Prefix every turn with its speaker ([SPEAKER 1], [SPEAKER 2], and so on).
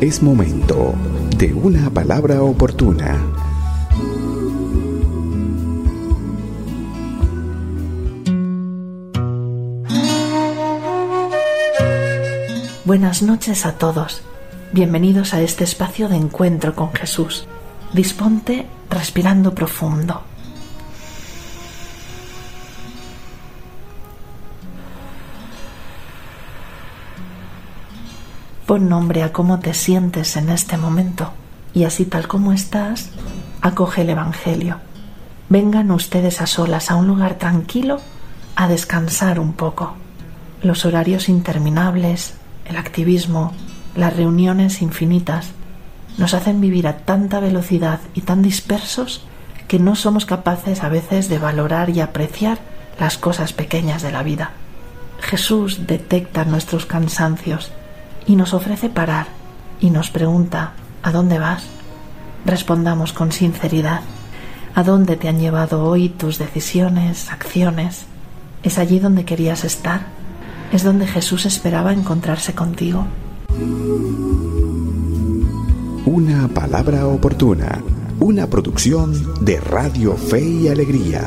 [SPEAKER 1] Es momento de una palabra oportuna.
[SPEAKER 2] Buenas noches a todos. Bienvenidos a este espacio de encuentro con Jesús. Disponte respirando profundo. Pon nombre a cómo te sientes en este momento y así tal como estás, acoge el Evangelio. Vengan ustedes a solas a un lugar tranquilo a descansar un poco. Los horarios interminables, el activismo, las reuniones infinitas nos hacen vivir a tanta velocidad y tan dispersos que no somos capaces a veces de valorar y apreciar las cosas pequeñas de la vida. Jesús detecta nuestros cansancios y nos ofrece parar y nos pregunta ¿A dónde vas? Respondamos con sinceridad ¿A dónde te han llevado hoy tus decisiones, acciones? ¿Es allí donde querías estar? ¿Es donde Jesús esperaba encontrarse contigo?
[SPEAKER 1] Una palabra oportuna, una producción de Radio Fe y Alegría.